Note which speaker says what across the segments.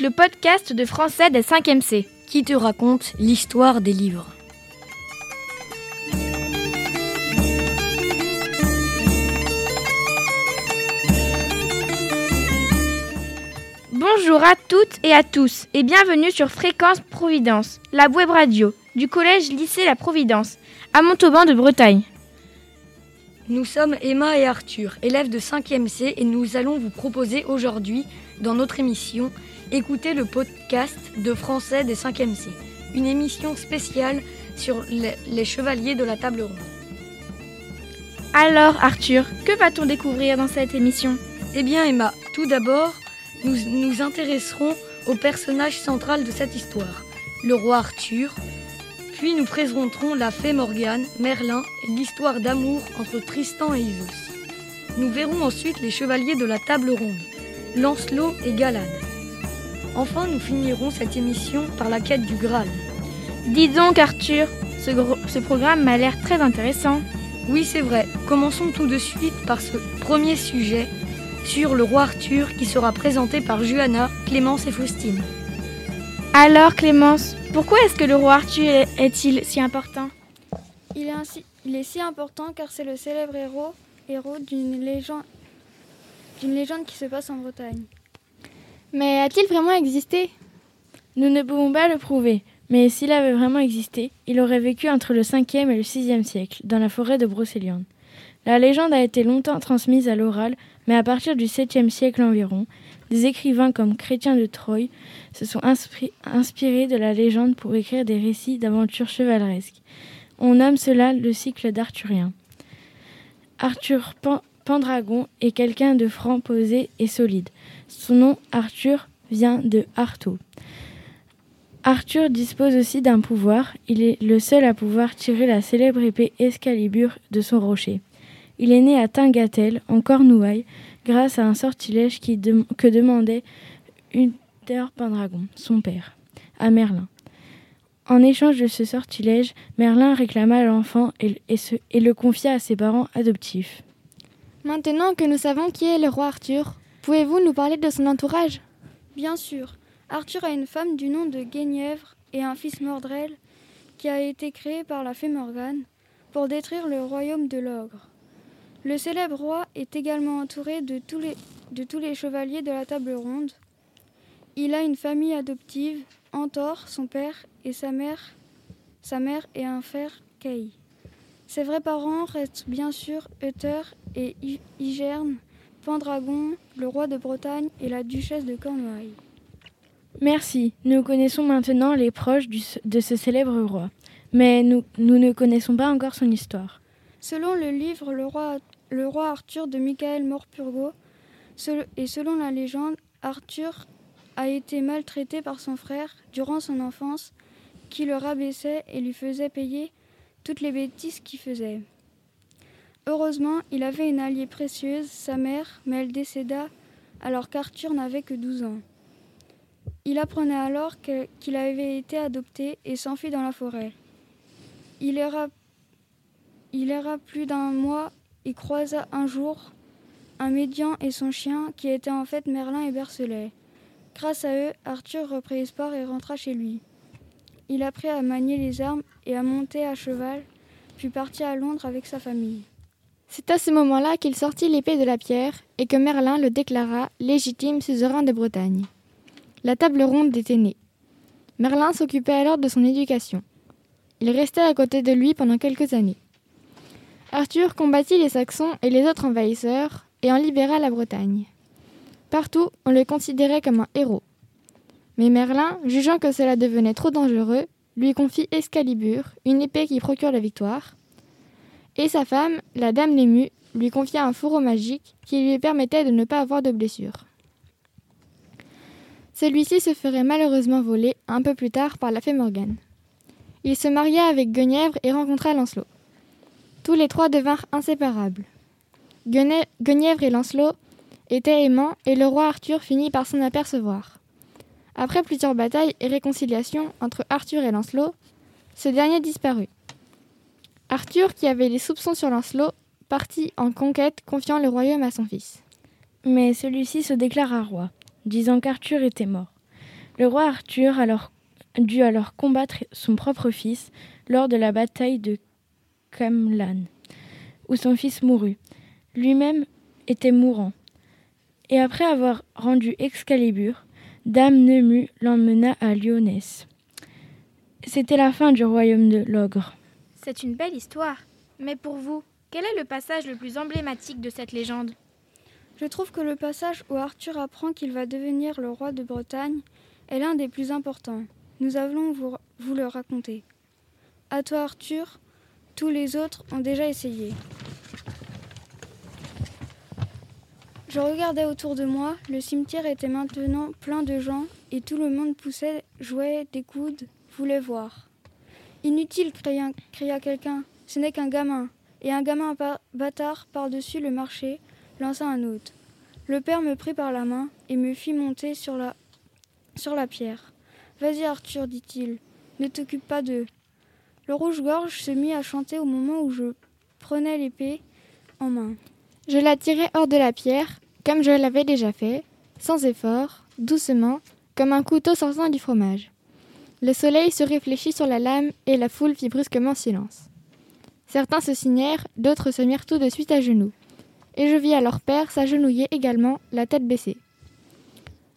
Speaker 1: le podcast de français des 5e C.
Speaker 2: Qui te raconte l'histoire des livres
Speaker 1: Bonjour à toutes et à tous et bienvenue sur Fréquence Providence, la web radio du collège lycée La Providence, à Montauban de Bretagne.
Speaker 2: Nous sommes Emma et Arthur, élèves de 5e C et nous allons vous proposer aujourd'hui, dans notre émission, écouter le podcast de français des 5e C, une émission spéciale sur les, les chevaliers de la table ronde.
Speaker 1: Alors Arthur, que va-t-on découvrir dans cette émission?
Speaker 2: Eh bien Emma, tout d'abord, nous nous intéresserons au personnage central de cette histoire, le roi Arthur. Puis nous présenterons la fée Morgane, Merlin et l'histoire d'amour entre Tristan et Isos. Nous verrons ensuite les chevaliers de la table ronde, Lancelot et Galad. Enfin, nous finirons cette émission par la quête du Graal.
Speaker 1: Dis donc Arthur, ce, programme m'a l'air très intéressant.
Speaker 2: Oui, c'est vrai. Commençons tout de suite par ce premier sujet sur le roi Arthur qui sera présenté par Juana, Clémence et Faustine.
Speaker 1: Alors Clémence, pourquoi est-ce que le roi Arthur est- est-il si important?
Speaker 3: Il est, ainsi- il est si important car c'est le célèbre héros, héros d'une légende, d'une légende qui se passe en Bretagne.
Speaker 4: Mais a-t-il vraiment existé?
Speaker 1: Nous ne pouvons pas le prouver, mais s'il avait vraiment existé, il aurait vécu entre le 5e et le 6e siècle, dans la forêt de Brocéliande. La légende a été longtemps transmise à l'oral, mais à partir du 7e siècle environ, des écrivains comme Chrétien de Troyes se sont inspirés de la légende pour écrire des récits d'aventures chevaleresques. On nomme cela le cycle d'Arthurien. Arthur Pendragon est quelqu'un de franc, posé et solide. Son nom, Arthur, vient de Artaud. Arthur dispose aussi d'un pouvoir. Il est le seul à pouvoir tirer la célèbre épée Excalibur de son rocher. Il est né à Tingatel, en Cornouailles, grâce à un sortilège que demandait Uther Pendragon, son père, à Merlin. En échange de ce sortilège, Merlin réclama l'enfant et le confia à ses parents adoptifs.
Speaker 4: Maintenant que nous savons qui est le roi Arthur, pouvez-vous nous parler de son entourage?
Speaker 3: Bien sûr, Arthur a une femme du nom de Guenièvre et un fils Mordrel qui a été créé par la fée Morgane pour détruire le royaume de l'ogre. Le célèbre roi est également entouré de tous les, chevaliers de la table ronde. Il a une famille adoptive, Antor, son père, et sa mère, sa mère et un frère, Kay. Ses vrais parents restent bien sûr Uther et Igerne, Pendragon, le roi de Bretagne et la duchesse de Cornouailles.
Speaker 1: Merci, nous connaissons maintenant les proches de ce célèbre roi, mais nous, ne connaissons pas encore son histoire.
Speaker 3: Selon le livre Le roi, le roi Arthur de Michael Morpurgo, et selon la légende, Arthur a été maltraité par son frère durant son enfance, qui le rabaissait et lui faisait payer toutes les bêtises qu'il faisait. Heureusement, il avait une alliée précieuse, sa mère, mais elle décéda alors qu'Arthur n'avait que 12 ans. Il apprenait alors qu'il avait été adopté et s'enfuit dans la forêt. Il erra il erra plus d'un mois et croisa un jour un médian et son chien qui étaient en fait Merlin et Bercelet. Grâce à eux, Arthur reprit espoir et rentra chez lui. Il apprit à manier les armes et à monter à cheval, puis partit à Londres avec sa famille.
Speaker 4: C'est à ce moment-là qu'il sortit l'épée de la pierre et que Merlin le déclara légitime suzerain de Bretagne. La table ronde était née. Merlin s'occupait alors de son éducation. Il restait à côté de lui pendant quelques années. Arthur combattit les Saxons et les autres envahisseurs et en libéra la Bretagne. Partout, on le considérait comme un héros. Mais Merlin, jugeant que cela devenait trop dangereux, lui confie Excalibur, une épée qui procure la victoire, et sa femme, la dame Lému, lui confia un fourreau magique qui lui permettait de ne pas avoir de blessures. Celui-ci se ferait malheureusement voler un peu plus tard par la fée Morgane. Il se maria avec Guenièvre et rencontra Lancelot. Tous les trois devinrent inséparables. Guenièvre et Lancelot étaient aimants et le roi Arthur finit par s'en apercevoir. Après plusieurs batailles et réconciliations entre Arthur et Lancelot, ce dernier disparut. Arthur, qui avait des soupçons sur Lancelot, partit en conquête, confiant le royaume à son fils.
Speaker 1: Mais celui-ci se déclara roi, disant qu'Arthur était mort. Le roi Arthur dut alors combattre son propre fils lors de la bataille de Camlan, où son fils mourut. Lui-même était mourant. Et après avoir rendu Excalibur, Dame Nemu l'emmena à Lyonesse. C'était la fin du royaume de l'ogre.
Speaker 4: C'est une belle histoire. Mais pour vous, quel est le passage le plus emblématique de cette légende?
Speaker 3: Je trouve que le passage où Arthur apprend qu'il va devenir le roi de Bretagne est l'un des plus importants. Nous allons vous, le raconter. À toi Arthur, tous les autres ont déjà essayé. Je regardais autour de moi, le cimetière était maintenant plein de gens et tout le monde poussait, jouait des coudes, voulait voir. Inutile, cria, quelqu'un, ce n'est qu'un gamin. Et un gamin bâtard par-dessus le marché lança un autre. Le père me prit par la main et me fit monter sur la, sur la pierre. Vas-y Arthur, dit-il, ne t'occupe pas d'eux. Le rouge-gorge se mit à chanter au moment où je prenais l'épée en main.
Speaker 4: Je la tirai hors de la pierre, comme je l'avais déjà fait, sans effort, doucement, comme un couteau sortant du fromage. Le soleil se réfléchit sur la lame et la foule fit brusquement silence. Certains se signèrent, d'autres se mirent tout de suite à genoux. Et je vis alors père s'agenouiller également, la tête baissée.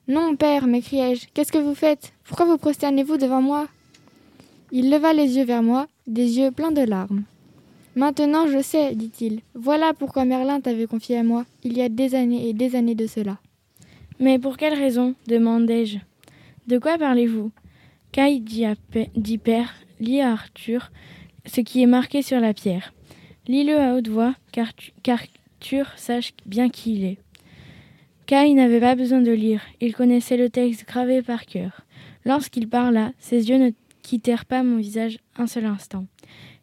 Speaker 4: Non, père, m'écriai-je, qu'est-ce que vous faites? Pourquoi vous prosternez-vous devant moi? Il leva les yeux vers moi, des yeux pleins de larmes. Maintenant je sais, dit-il. Voilà pourquoi Merlin t'avait confié à moi, il y a des années et des années de cela.
Speaker 1: Mais pour quelle raison? demandai-je. De quoi parlez-vous? Caille dit, Père, lis à Arthur ce qui est marqué sur la pierre. Lis-le à haute voix, car sache bien qui il est. Caille n'avait pas besoin de lire, il connaissait le texte gravé par cœur. Lorsqu'il parla, ses yeux ne quittèrent pas mon visage un seul instant.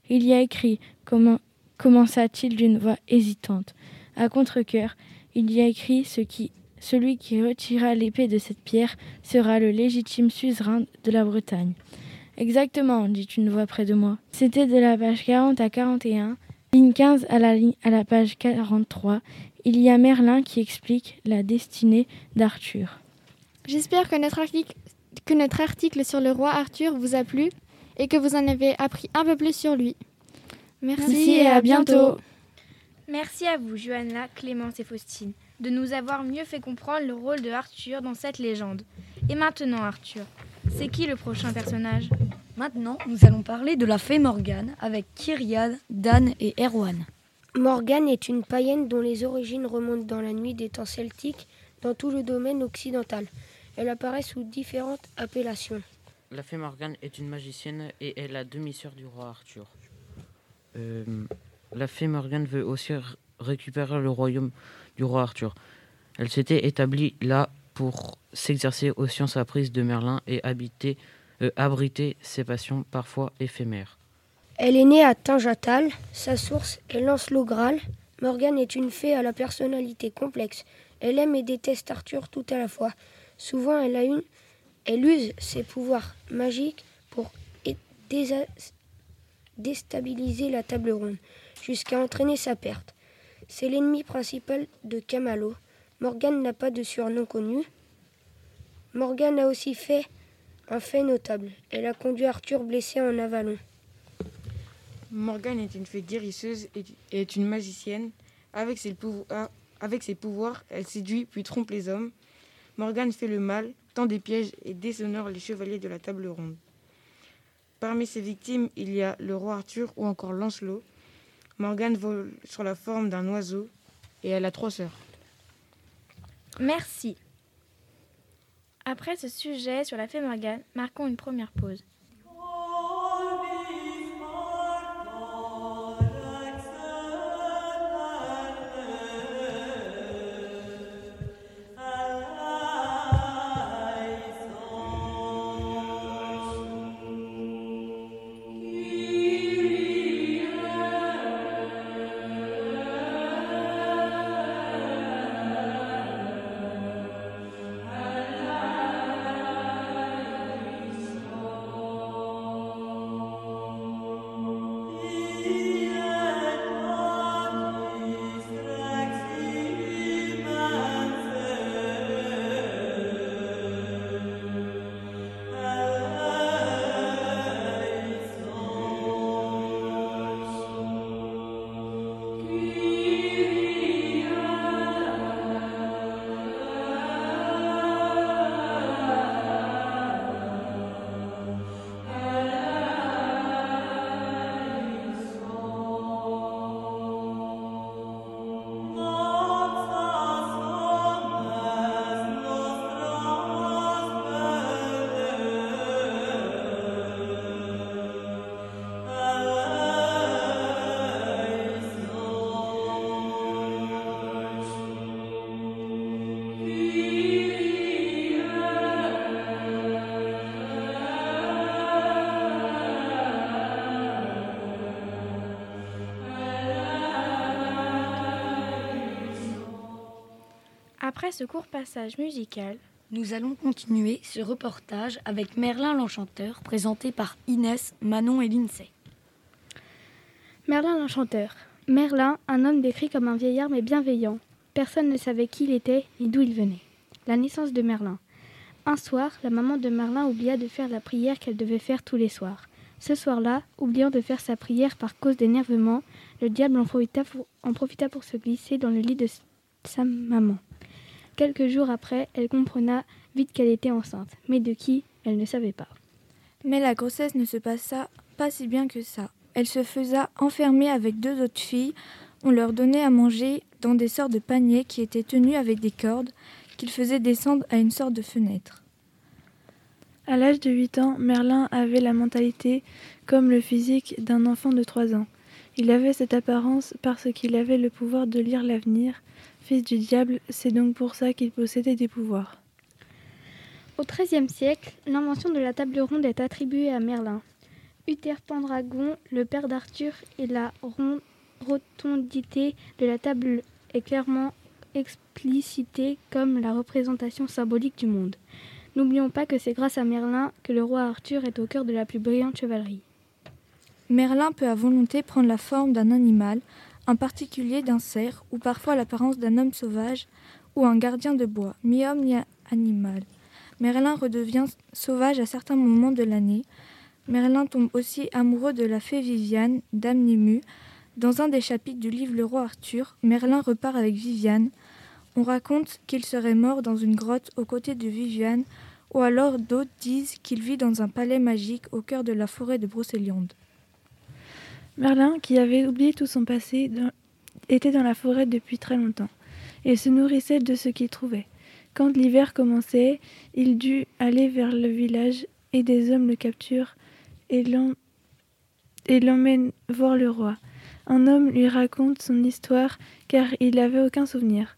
Speaker 1: Il y a écrit, commença-t-il d'une voix hésitante. À contre-cœur, il y a écrit ce qui, celui qui retira l'épée de cette pierre sera le légitime suzerain de la Bretagne. Exactement, dit une voix près de moi. C'était de la page 40 à 41, ligne 15 à la, ligne, à la page 43. Il y a Merlin qui explique la destinée d'Arthur.
Speaker 4: J'espère que notre, article, que notre article sur le roi Arthur vous a plu et que vous en avez appris un peu plus sur lui.
Speaker 1: Merci, Merci et à bientôt.
Speaker 4: Merci à vous, Johanna, Clémence et Faustine, de nous avoir mieux fait comprendre le rôle de Arthur dans cette légende. Et maintenant, Arthur, c'est qui le prochain personnage?
Speaker 2: Maintenant, nous allons parler de la fée Morgane avec Kyriade, Dan et Erwan.
Speaker 5: Morgane est une païenne dont les origines remontent dans la nuit des temps celtiques dans tout le domaine occidental. Elle apparaît sous différentes appellations.
Speaker 6: La fée Morgane est une magicienne et est la demi-sœur du roi Arthur. Euh, la fée Morgane veut aussi récupérer le royaume du roi Arthur. Elle s'était établie là pour s'exercer aux sciences apprises de Merlin et habiter, euh, abriter ses passions parfois éphémères.
Speaker 5: Elle est née à Tinjatal, sa source est Lancelot Graal. Morgane est une fée à la personnalité complexe. Elle aime et déteste Arthur tout à la fois. Souvent, elle, a une, elle use ses pouvoirs magiques pour déstabiliser la table ronde, jusqu'à entraîner sa perte. C'est l'ennemi principal de Camalo. Morgane n'a pas de surnom connu. Morgane a aussi fait un fait notable. Elle a conduit Arthur blessé en avalon.
Speaker 7: Morgane est une fée guérisseuse et est une magicienne. Avec ses, pouvoirs, avec ses pouvoirs, elle séduit puis trompe les hommes. Morgane fait le mal, tend des pièges et déshonore les chevaliers de la table ronde. Parmi ses victimes, il y a le roi Arthur ou encore Lancelot. Morgane vole sur la forme d'un oiseau et elle a trois sœurs.
Speaker 4: Merci. Après ce sujet sur la fée Morgane, marquons une première pause.
Speaker 8: Après ce court passage musical,
Speaker 2: nous allons continuer ce reportage avec Merlin l'Enchanteur, présenté par Inès, Manon et Lindsay.
Speaker 9: Merlin l'Enchanteur. Merlin, un homme décrit comme un vieillard mais bienveillant. Personne ne savait qui il était ni d'où il venait. La naissance de Merlin. Un soir, la maman de Merlin oublia de faire la prière qu'elle devait faire tous les soirs. Ce soir-là, oubliant de faire sa prière par cause d'énervement, le diable en profita, pour, en profita pour se glisser dans le lit de sa maman. Quelques jours après, elle comprena vite qu'elle était enceinte, mais de qui, elle ne savait pas.
Speaker 10: Mais la grossesse ne se passa pas si bien que ça. Elle se faisa enfermer avec deux autres filles. On leur donnait à manger dans des sortes de paniers qui étaient tenus avec des cordes qu'ils faisaient descendre à une sorte de fenêtre.
Speaker 11: À l'âge de 8 ans, Merlin avait la mentalité comme le physique d'un enfant de 3 ans. Il avait cette apparence parce qu'il avait le pouvoir de lire l'avenir. Fils du diable, c'est donc pour ça qu'il possédait des pouvoirs.
Speaker 9: Au XIIIe siècle, l'invention de la table ronde est attribuée à Merlin. Uther Pendragon, le père d'Arthur, et la rotondité de la table est clairement explicitée comme la représentation symbolique du monde. N'oublions pas que c'est grâce à Merlin que le roi Arthur est au cœur de la plus brillante chevalerie.
Speaker 10: Merlin peut à volonté prendre la forme d'un animal, en particulier d'un cerf, ou parfois l'apparence d'un homme sauvage ou un gardien de bois, mi-homme mi-animal. Merlin redevient sauvage à certains moments de l'année. Merlin tombe aussi amoureux de la fée Viviane, dame Nému. Dans un des chapitres du livre Le roi Arthur, Merlin repart avec Viviane. On raconte qu'il serait mort dans une grotte aux côtés de Viviane, ou alors d'autres disent qu'il vit dans un palais magique au cœur de la forêt de Brocéliande.
Speaker 11: Merlin, qui avait oublié tout son passé, était dans la forêt depuis très longtemps. Il se nourrissait de ce qu'il trouvait. Quand l'hiver commençait, il dut aller vers le village et des hommes le capturent et l'emmènent voir le roi. Un homme lui raconte son histoire car il n'avait aucun souvenir.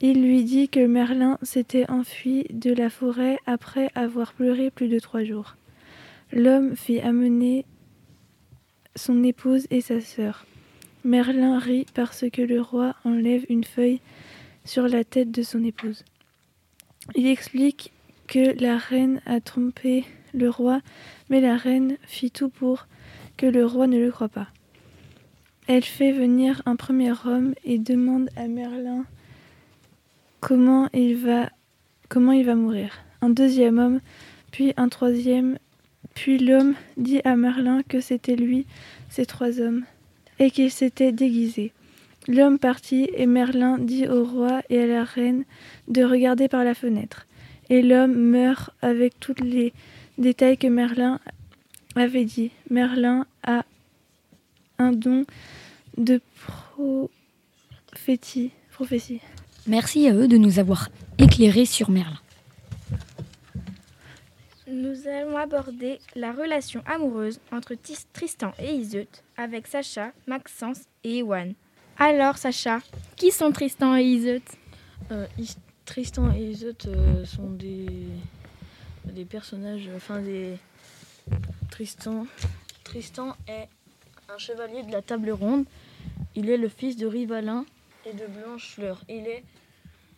Speaker 11: Il lui dit que Merlin s'était enfui de la forêt après avoir pleuré plus de trois jours. L'homme fit amener son épouse et sa sœur. Merlin rit parce que le roi enlève une feuille sur la tête de son épouse. Il explique que la reine a trompé le roi, mais la reine fit tout pour que le roi ne le croie pas. Elle fait venir un premier homme et demande à Merlin comment il va, comment il va mourir. Un deuxième homme, puis un troisième, puis l'homme dit à Merlin que c'était lui, ces trois hommes, et qu'il s'était déguisé. L'homme partit, et Merlin dit au roi et à la reine de regarder par la fenêtre. Et l'homme meurt avec tous les détails que Merlin avait dit. Merlin a un don de prophétie. prophétie.
Speaker 2: Merci à eux de nous avoir éclairés sur Merlin.
Speaker 8: Nous allons aborder la relation amoureuse entre Tristan et Iseut avec Sacha, Maxence et Ewan. Alors Sacha, qui sont Tristan et Iseut
Speaker 12: euh, Tristan et Iseut euh, sont des, des personnages, enfin des... Tristan, Tristan est un chevalier de la table ronde. Il est le fils de Rivalin et de Blanchefleur. Il est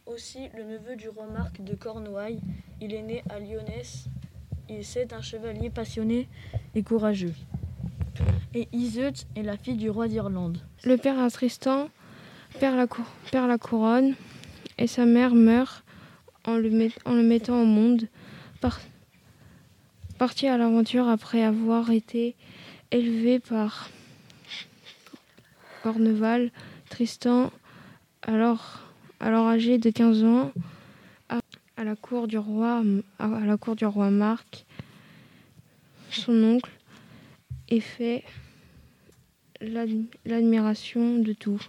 Speaker 12: aussi le neveu du roi Marc de Cornouailles. Il est né à Lyonès. C'est un chevalier passionné et courageux. Et Iseut est la fille du roi d'Irlande.
Speaker 13: Le père à Tristan perd la, couronne et sa mère meurt en le, mettant au monde. Par, parti à l'aventure après avoir été élevé par Corneval, Tristan, alors alors âgé de 15 ans, à, la cour du roi, à, la cour du roi Marc, son oncle, et fait l'admiration de tout.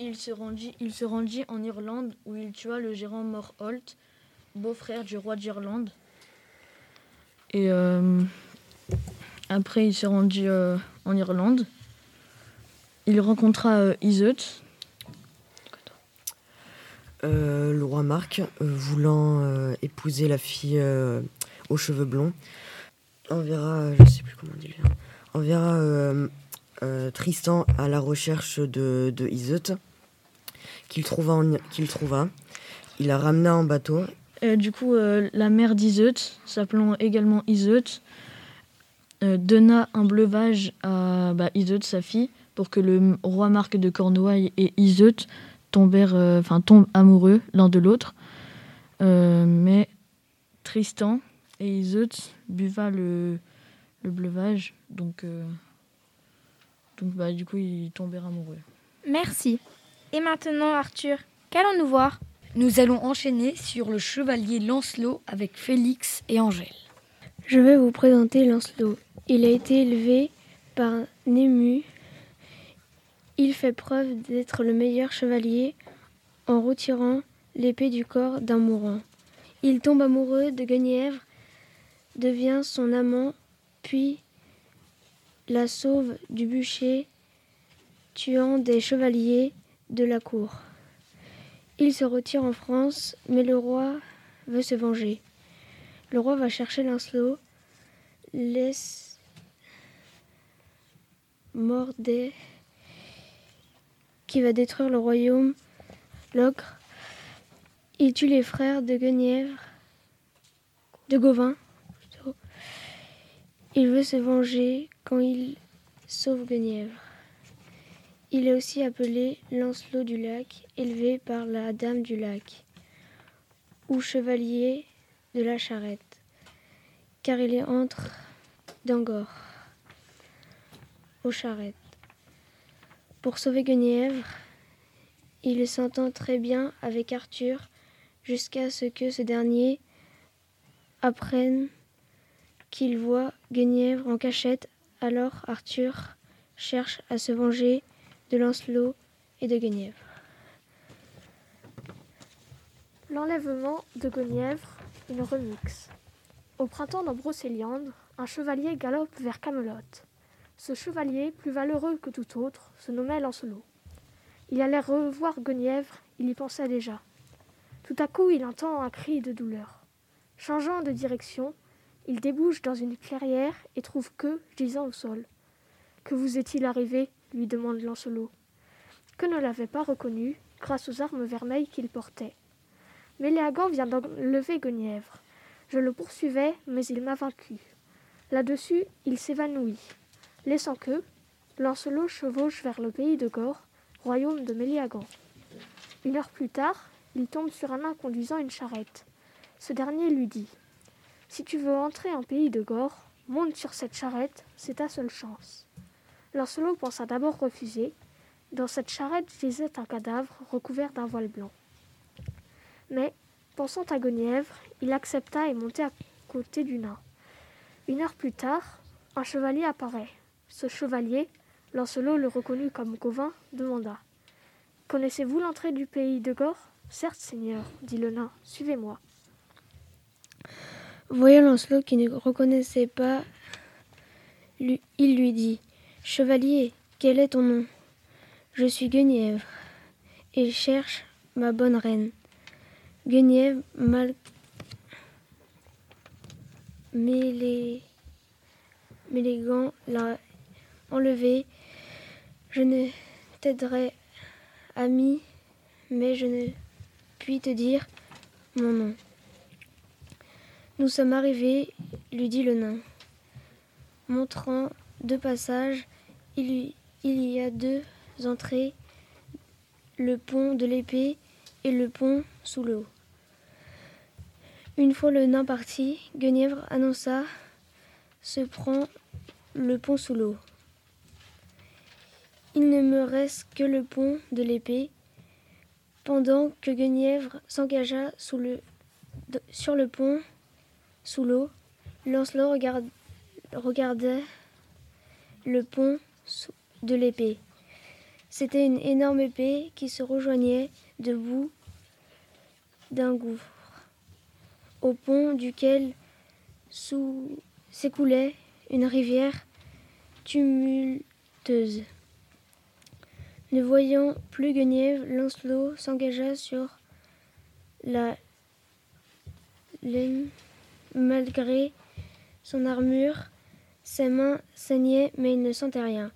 Speaker 12: Il se, rendit, il se rendit en Irlande où il tua le gérant Morholt, beau-frère du roi d'Irlande. Et euh, après, il se rendit euh, en Irlande. Il rencontra euh,
Speaker 14: euh, le roi Marc, euh, voulant euh, épouser la fille aux cheveux blonds, enverra, je sais plus comment Tristan à la recherche de, Iseut, qu'il trouva, qu'il trouva. il a ramené en bateau.
Speaker 12: du coup, la mère d'Iseut, s'appelant également Iseut, donna un breuvage à bah, Iseut, sa fille, pour que le roi Marc de Cornouailles et Iseut tombèrent, enfin tombent amoureux l'un de l'autre. mais Tristan et Iseut buva le, le breuvage, donc, donc bah, du coup ils tombèrent amoureux.
Speaker 4: Merci. Et maintenant, Arthur, qu'allons-nous voir?
Speaker 2: Nous allons enchaîner sur le chevalier Lancelot avec Félix et Angèle.
Speaker 15: Je vais vous présenter Lancelot. Il a été élevé par Nému. Il fait preuve d'être le meilleur chevalier en retirant l'épée du corps d'un mourant. Il tombe amoureux de Guenièvre, devient son amant, puis la sauve du bûcher tuant des chevaliers de la cour. Il se retire en France, mais le roi veut se venger. Le roi va chercher Lancelot, laisse Mordet, qui va détruire le royaume, l'ocre. Il tue les frères de Guenièvre, de Gauvin. Il veut se venger quand il sauve Guenièvre. Il est aussi appelé Lancelot du lac, élevé par la Dame du lac, ou chevalier de la charrette, car il est entre d'Angor, aux charrettes. Pour sauver Guenièvre, il s'entend très bien avec Arthur jusqu'à ce que ce dernier apprenne qu'il voit Guenièvre en cachette. Alors Arthur cherche à se venger de Lancelot et de Guenièvre.
Speaker 16: L'enlèvement de Guenièvre, une remix. Au printemps dans Brocéliande, un chevalier galope vers Camelot. Ce chevalier, plus valeureux que tout autre, se nommait Lancelot. Il allait revoir Guenièvre, il y pensait déjà. Tout à coup, il entend un cri de douleur. Changeant de direction, il débouche dans une clairière et trouve que, gisant au sol. Que vous est-il arrivé? lui demande Lancelot, que ne l'avait pas reconnu grâce aux armes vermeilles qu'il portait. Méléagant vient d'enlever Guenièvre. Je le poursuivais, mais il m'a vaincu. Là-dessus, il s'évanouit, laissant que Lancelot chevauche vers le pays de Gore, royaume de Méliagant. Une heure plus tard, il tombe sur un nain conduisant une charrette. Ce dernier lui dit Si tu veux entrer en pays de Gore, monte sur cette charrette, c'est ta seule chance. Lancelot pensa d'abord refuser. Dans cette charrette gisait un cadavre recouvert d'un voile blanc. Mais, pensant à Guenièvre, il accepta et monta à côté du nain. Une heure plus tard, un chevalier apparaît. Ce chevalier, Lancelot le reconnut comme Gauvin, demanda Connaissez-vous l'entrée du pays de Gore Certes, Seigneur, dit le nain, suivez-moi.
Speaker 15: Voyant Lancelot qui ne reconnaissait pas, il lui dit Chevalier, quel est ton nom? Je suis Guenièvre, et cherche ma bonne reine. Guenièvre, mal... Gants l'a enlevé. Je ne t'aiderai, ami, mais je ne puis te dire mon nom. Nous sommes arrivés, lui dit le nain, montrant deux passages il, y a deux entrées, le pont de l'épée et le pont sous l'eau. Une fois le nain parti, Guenièvre annonça se prend le pont sous l'eau. Il ne me reste que le pont de l'épée. Pendant que Guenièvre s'engagea sur le pont sous l'eau, Lancelot regardait le pont de l'épée. C'était une énorme épée qui se rejoignait debout d'un gouffre, au pont duquel s'écoulait une rivière tumultueuse. Ne voyant plus Guenièvre, Lancelot s'engagea sur la laine malgré son armure. Ses mains saignaient, mais il ne sentait rien.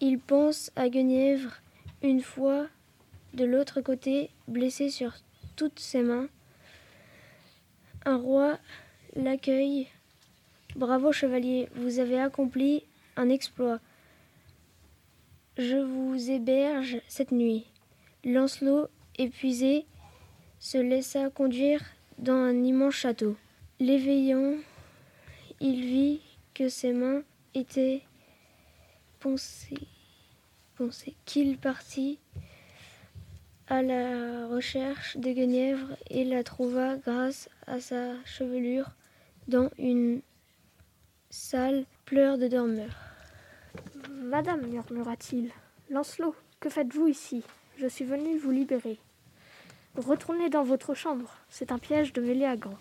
Speaker 15: Il pense à Guenièvre une fois de l'autre côté, blessé sur toutes ses mains. Un roi l'accueille. Bravo chevalier, vous avez accompli un exploit. Je vous héberge cette nuit. Lancelot, épuisé, se laissa conduire dans un immense château. L'éveillant, il vit que ses mains étaient poncées, poncées qu'il partit à la recherche de Guenièvre et la trouva grâce à sa chevelure dans une salle pleurs de dormeur.
Speaker 16: Madame, murmura-t-il, Lancelot, que faites-vous ici? Je suis venu vous libérer. Retournez dans votre chambre, c'est un piège de Méléagant.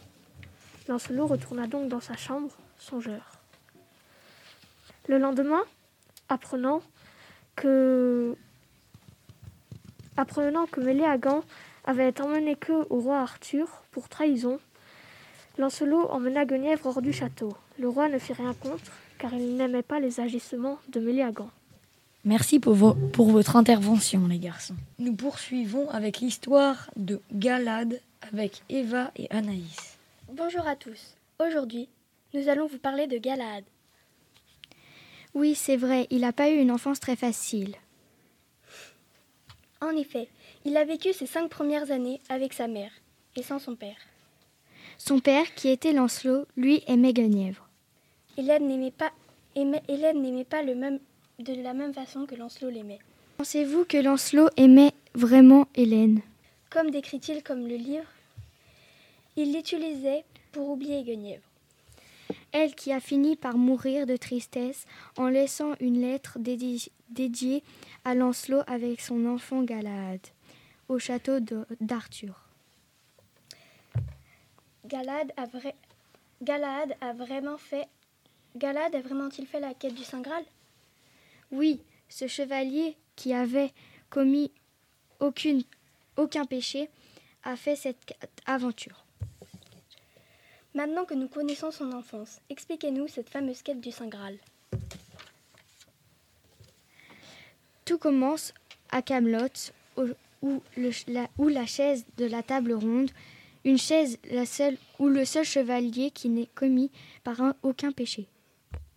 Speaker 16: Lancelot retourna donc dans sa chambre, songeur. Le lendemain, apprenant que apprenant que Méléagant avait emmené que au roi Arthur pour trahison, Lancelot emmena Guenièvre hors du château. Le roi ne fit rien contre, car il n'aimait pas les agissements de Méléagant.
Speaker 2: Merci pour, vo- pour votre intervention, les garçons. Nous poursuivons avec l'histoire de Galade avec Eva et Anaïs.
Speaker 17: Bonjour à tous. Aujourd'hui, nous allons vous parler de Galahad.
Speaker 4: Oui, c'est vrai, il n'a pas eu une enfance très facile.
Speaker 17: En effet, il a vécu ses cinq premières années avec sa mère et sans son père.
Speaker 4: Son père, qui était Lancelot, lui aimait Guenièvre.
Speaker 17: Hélène n'aimait pas, aimait- Hélène n'aimait pas le même, de la même façon que Lancelot l'aimait.
Speaker 4: Pensez-vous que Lancelot aimait vraiment Hélène?
Speaker 17: Comme décrit-il comme le livre, il l'utilisait pour oublier Guenièvre.
Speaker 4: Elle qui a fini par mourir de tristesse en laissant une lettre dédi- dédiée à Lancelot avec son enfant Galahad au château d'Arthur.
Speaker 17: Galahad a, vrai- Galahad a vraiment fait. Galahad a vraiment-il fait la quête du Saint Graal?
Speaker 4: Oui, ce chevalier qui avait commis aucun péché a fait cette aventure.
Speaker 17: Maintenant que nous connaissons son enfance, expliquez-nous cette fameuse quête du Saint Graal.
Speaker 4: Tout commence à Camelot, où, la- chaise de la table ronde, une chaise la seule où le seul chevalier qui n'est commis par un- aucun péché.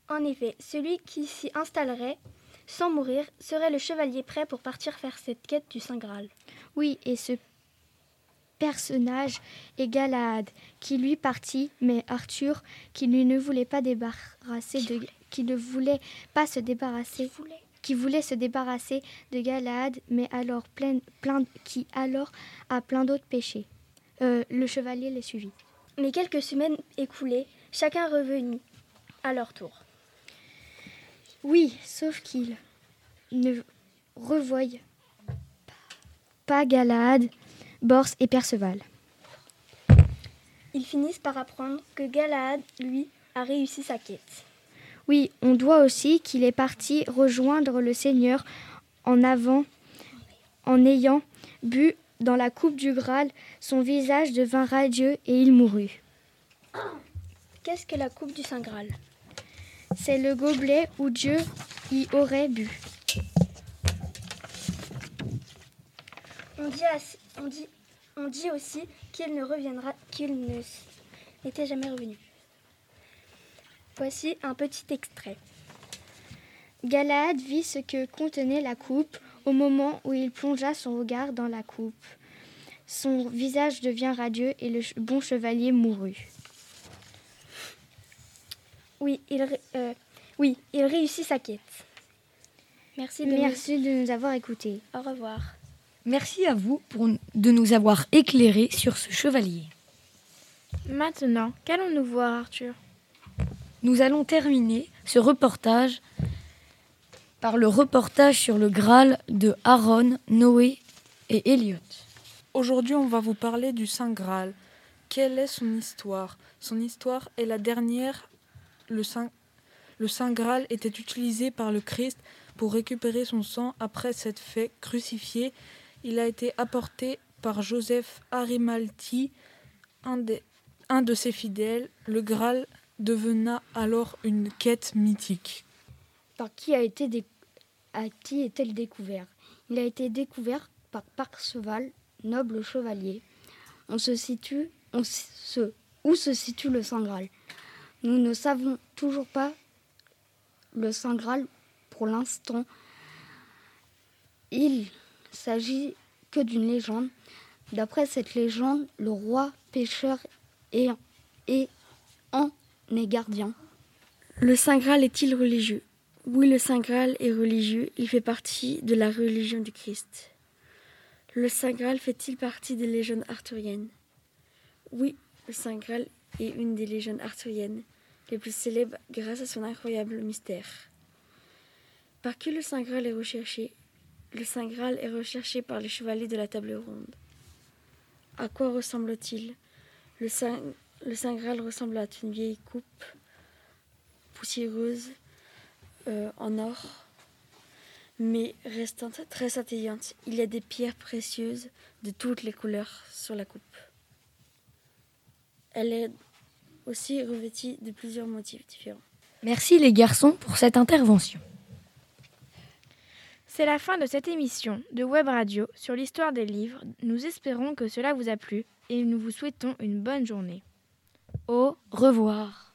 Speaker 17: En effet, celui qui s'y installerait sans mourir serait le chevalier prêt pour partir faire cette quête du Saint Graal.
Speaker 4: Oui, et ce personnage est Galahad, qui lui partit, mais Arthur, qui lui ne voulait pas débarrasser de, qui ne voulait pas se débarrasser, qui voulait? se débarrasser de Galahad, mais alors plein, plein, qui alors a plein d'autres péchés. Euh, le chevalier les suivit.
Speaker 17: Mais quelques semaines écoulées, chacun revenu à leur tour.
Speaker 4: Oui, sauf qu'il ne revoyait pas Galahad, Bors et Perceval.
Speaker 17: Ils finissent par apprendre que Galahad, lui, a réussi sa quête.
Speaker 4: Oui, on doit aussi qu'il est parti rejoindre le Seigneur en avant, en ayant bu dans la coupe du Graal, son visage devint radieux et il mourut.
Speaker 17: Qu'est-ce que la coupe du Saint Graal?
Speaker 4: C'est le gobelet où Dieu y aurait bu.
Speaker 17: On dit, aussi qu'il ne reviendra, qu'il n'était jamais revenu. Voici un petit extrait.
Speaker 4: Galahad vit ce que contenait la coupe au moment où il plongea son regard dans la coupe. Son visage devient radieux et le bon chevalier mourut.
Speaker 17: Oui, il, ré- euh, oui, il réussit sa quête. Merci de,
Speaker 4: Merci de nous avoir écoutés.
Speaker 17: Au revoir.
Speaker 2: Merci à vous pour, de nous avoir éclairés sur ce chevalier.
Speaker 9: Maintenant, qu'allons-nous voir, Arthur?
Speaker 2: Nous allons terminer ce reportage par le reportage sur le Graal de Aaron, Noé et Elliot.
Speaker 18: Aujourd'hui, on va vous parler du Saint Graal. Quelle est son histoire? Son histoire est la dernière. Le Saint, le Graal était utilisé par le Christ pour récupérer son sang après s'être fait crucifier. Il a été apporté par Joseph Arimalti, un, de ses fidèles. Le Graal devena alors une quête mythique.
Speaker 3: Par qui a été à qui est-elle découvert? Il a été découvert par Perceval, noble chevalier,
Speaker 19: on se situe, on où se situe le Saint Graal? Nous ne savons toujours pas le Saint Graal pour l'instant. Il s'agit que d'une légende. D'après cette légende, le roi pêcheur est, en est gardien.
Speaker 20: Le Saint Graal est-il religieux? Oui, le Saint Graal est religieux. Il fait partie de la religion du Christ. Le Saint Graal fait-il partie des légendes arthuriennes? Oui, le Saint Graal est une des légendes arthuriennes les plus célèbres grâce à son incroyable mystère. Par qui le Saint Graal est recherché? Le Saint Graal est recherché par les chevaliers de la table ronde. À quoi ressemble-t-il? Le Saint, le Saint Graal ressemble à une vieille coupe poussiéreuse euh, en or, mais restant très scintillante. Il y a des pierres précieuses de toutes les couleurs sur la coupe. Elle est aussi revêtie de plusieurs motifs différents.
Speaker 2: Merci les garçons pour cette intervention.
Speaker 9: C'est la fin de cette émission de Web Radio sur l'histoire des livres. Nous espérons que cela vous a plu et nous vous souhaitons une bonne journée. Au revoir.